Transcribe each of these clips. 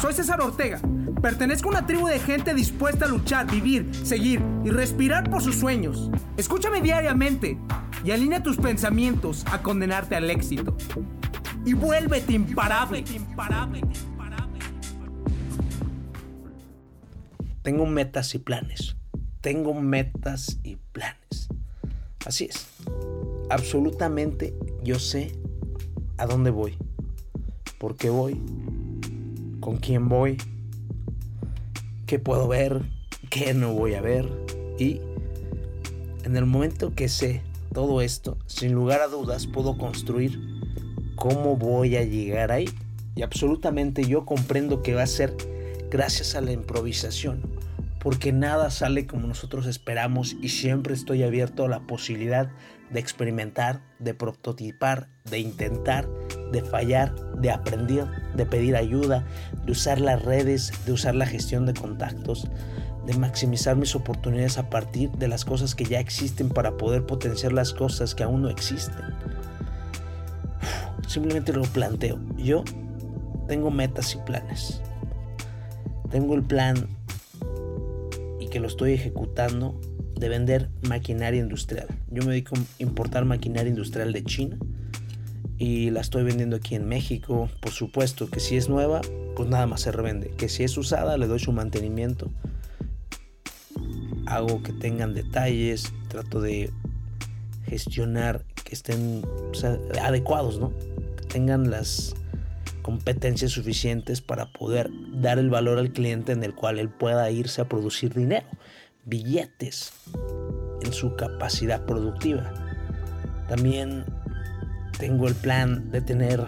Soy César Ortega. Pertenezco a una tribu de gente dispuesta a luchar, vivir, seguir y respirar por sus sueños. Escúchame diariamente y alinea tus pensamientos a condenarte al éxito. Y vuélvete imparable. Tengo metas y planes. Tengo metas y planes. Así es. Absolutamente yo sé a dónde voy. ¿Por qué voy? Con quién voy, qué puedo ver, qué no voy a ver. Y en el momento que sé todo esto, sin lugar a dudas puedo construir cómo voy a llegar ahí. Y absolutamente yo comprendo que va a ser gracias a la improvisación, porque nada sale como nosotros esperamos y siempre estoy abierto a la posibilidad de experimentar, de prototipar, de intentar, de fallar, de aprender, de pedir ayuda, de usar las redes, de usar la gestión de contactos, de maximizar mis oportunidades a partir de las cosas que ya existen para poder potenciar las cosas que aún no existen. Simplemente lo planteo. Yo tengo metas y planes. Tengo el plan y que lo estoy ejecutando de vender maquinaria industrial. Yo me dedico a importar maquinaria industrial de China y la estoy vendiendo aquí en México. Por supuesto que si es nueva, pues nada más se revende. Que si es usada, le doy su mantenimiento. Hago que tengan detalles, trato de gestionar que estén adecuados, ¿no? Que tengan las competencias suficientes para poder dar el valor al cliente en el cual él pueda irse a producir dinero, billetes en su capacidad productiva. También tengo el plan de tener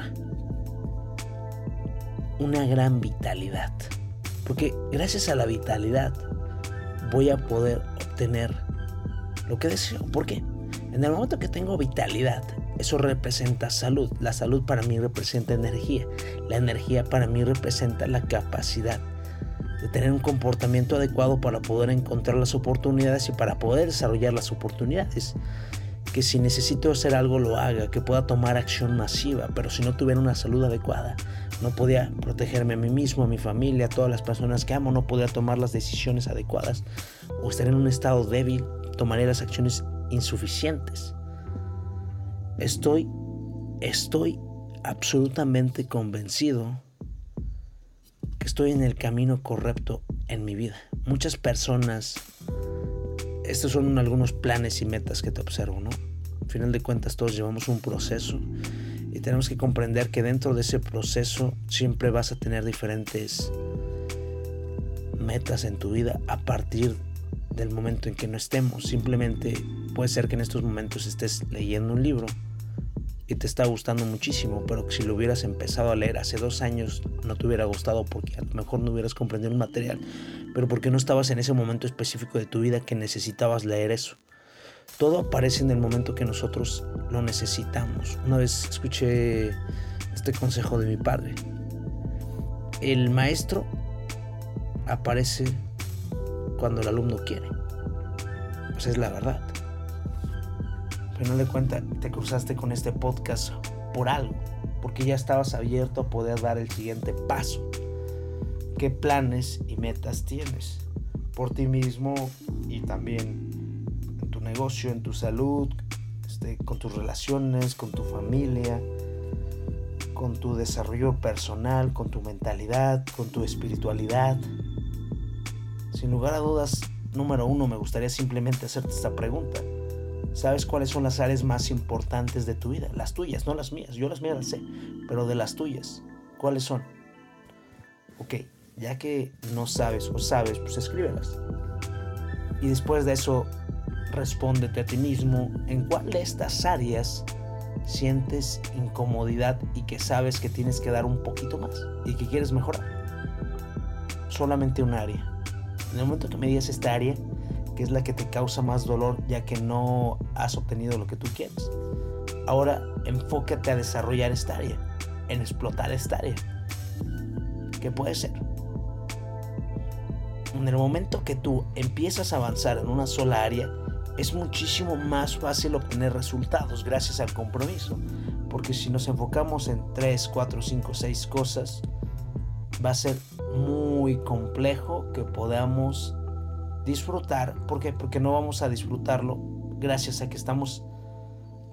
una gran vitalidad. Porque gracias a la vitalidad voy a poder obtener lo que deseo. ¿Por qué? En el momento que tengo vitalidad, eso representa salud. La salud para mí representa energía. La energía para mí representa la capacidad de tener un comportamiento adecuado para poder encontrar las oportunidades y para poder desarrollar las oportunidades que si necesito hacer algo lo haga, que pueda tomar acción masiva, pero si no tuviera una salud adecuada, no podía protegerme a mí mismo, a mi familia, a todas las personas que amo, no podía tomar las decisiones adecuadas o estar en un estado débil, tomaré las acciones insuficientes. Estoy, estoy absolutamente convencido que estoy en el camino correcto en mi vida. Muchas personas estos son algunos planes y metas que te observo, ¿no? Al final de cuentas todos llevamos un proceso y tenemos que comprender que dentro de ese proceso siempre vas a tener diferentes metas en tu vida a partir del momento en que no estemos. Simplemente puede ser que en estos momentos estés leyendo un libro y te está gustando muchísimo, pero que si lo hubieras empezado a leer hace dos años no te hubiera gustado porque a lo mejor no hubieras comprendido el material, pero porque no estabas en ese momento específico de tu vida que necesitabas leer eso. Todo aparece en el momento que nosotros lo necesitamos. Una vez escuché este consejo de mi padre. El maestro aparece cuando el alumno quiere. Pues es la verdad no de cuenta te cruzaste con este podcast por algo, porque ya estabas abierto a poder dar el siguiente paso. ¿Qué planes y metas tienes por ti mismo y también tu negocio, en tu salud, este, con tus relaciones, con tu familia, con tu desarrollo personal, con tu mentalidad, con tu espiritualidad? Sin lugar a dudas, número uno, me gustaría simplemente hacerte esta pregunta. ¿Sabes cuáles son las áreas más importantes de tu vida? Las tuyas, no las mías. Yo las mías las sé, pero de las tuyas, ¿cuáles son? Ok, ya que no sabes o sabes, pues escríbelas. Y después de eso, respóndete a ti mismo en cuál de estas áreas sientes incomodidad y que sabes que tienes que dar un poquito más y que quieres mejorar. Solamente un área. En el momento que me digas esta área, que es la que te causa más dolor ya que no has obtenido lo que tú quieres. Ahora enfócate a desarrollar esta área, en explotar esta área. ¿Qué puede ser? En el momento que tú empiezas a avanzar en una sola área, es muchísimo más fácil obtener resultados gracias al compromiso. Porque si nos enfocamos en 3, 4, 5, 6 cosas, va a ser muy complejo que podamos disfrutar. ¿Por qué? Porque no vamos a disfrutarlo gracias a que estamos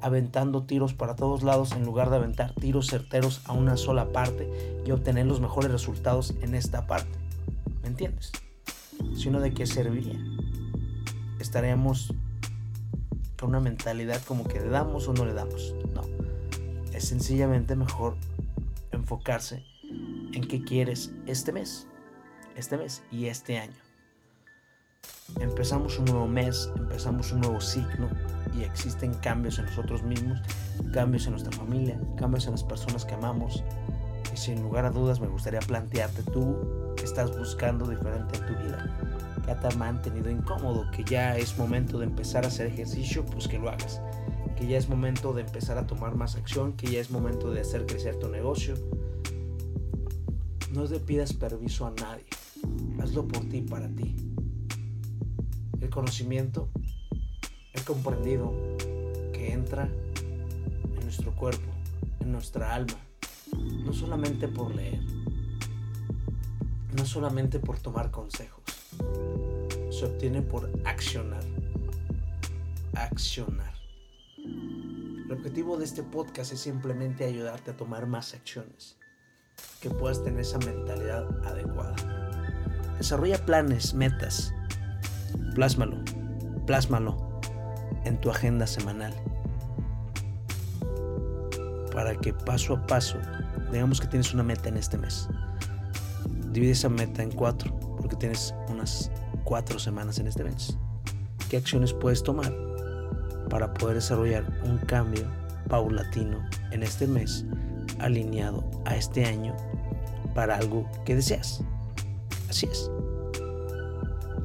aventando tiros para todos lados en lugar de aventar tiros certeros a una sola parte y obtener los mejores resultados en esta parte. ¿Me entiendes? Sino de qué serviría. Estaríamos una mentalidad como que le damos o no le damos. No. Es sencillamente mejor enfocarse en qué quieres este mes. Este mes y este año. Empezamos un nuevo mes, empezamos un nuevo ciclo y existen cambios en nosotros mismos, cambios en nuestra familia, cambios en las personas que amamos. Y sin lugar a dudas me gustaría plantearte tú estás buscando diferente en tu vida, que te ha mantenido incómodo, que ya es momento de empezar a hacer ejercicio, pues que lo hagas. Que ya es momento de empezar a tomar más acción, que ya es momento de hacer crecer tu negocio. No le pidas permiso a nadie, hazlo por ti, para ti. El conocimiento he comprendido que entra en nuestro cuerpo, en nuestra alma, no solamente por leer, no solamente por tomar consejos, se obtiene por accionar. Accionar. El objetivo de este podcast es simplemente ayudarte a tomar más acciones, que puedas tener esa mentalidad adecuada. Desarrolla planes, metas, plásmalo, plásmalo en tu agenda semanal para que paso a paso, digamos que tienes una meta en este mes, divide esa meta en cuatro, porque tienes unas cuatro semanas en este mes. ¿Qué acciones puedes tomar para poder desarrollar un cambio paulatino en este mes, alineado a este año, para algo que deseas? Así es.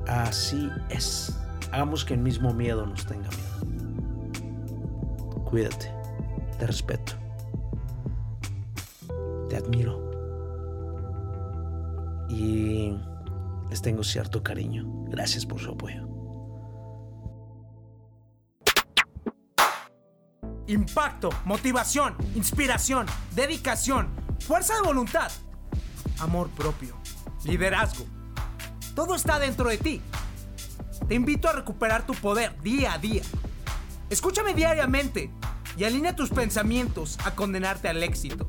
Así es. Hagamos que el mismo miedo nos tenga miedo. Cuídate. Te respeto. Te admiro. Y les tengo cierto cariño. Gracias por su apoyo. Impacto, motivación, inspiración, dedicación, fuerza de voluntad, amor propio, liderazgo. Todo está dentro de ti. Te invito a recuperar tu poder día a día. Escúchame diariamente y alinea tus pensamientos a condenarte al éxito.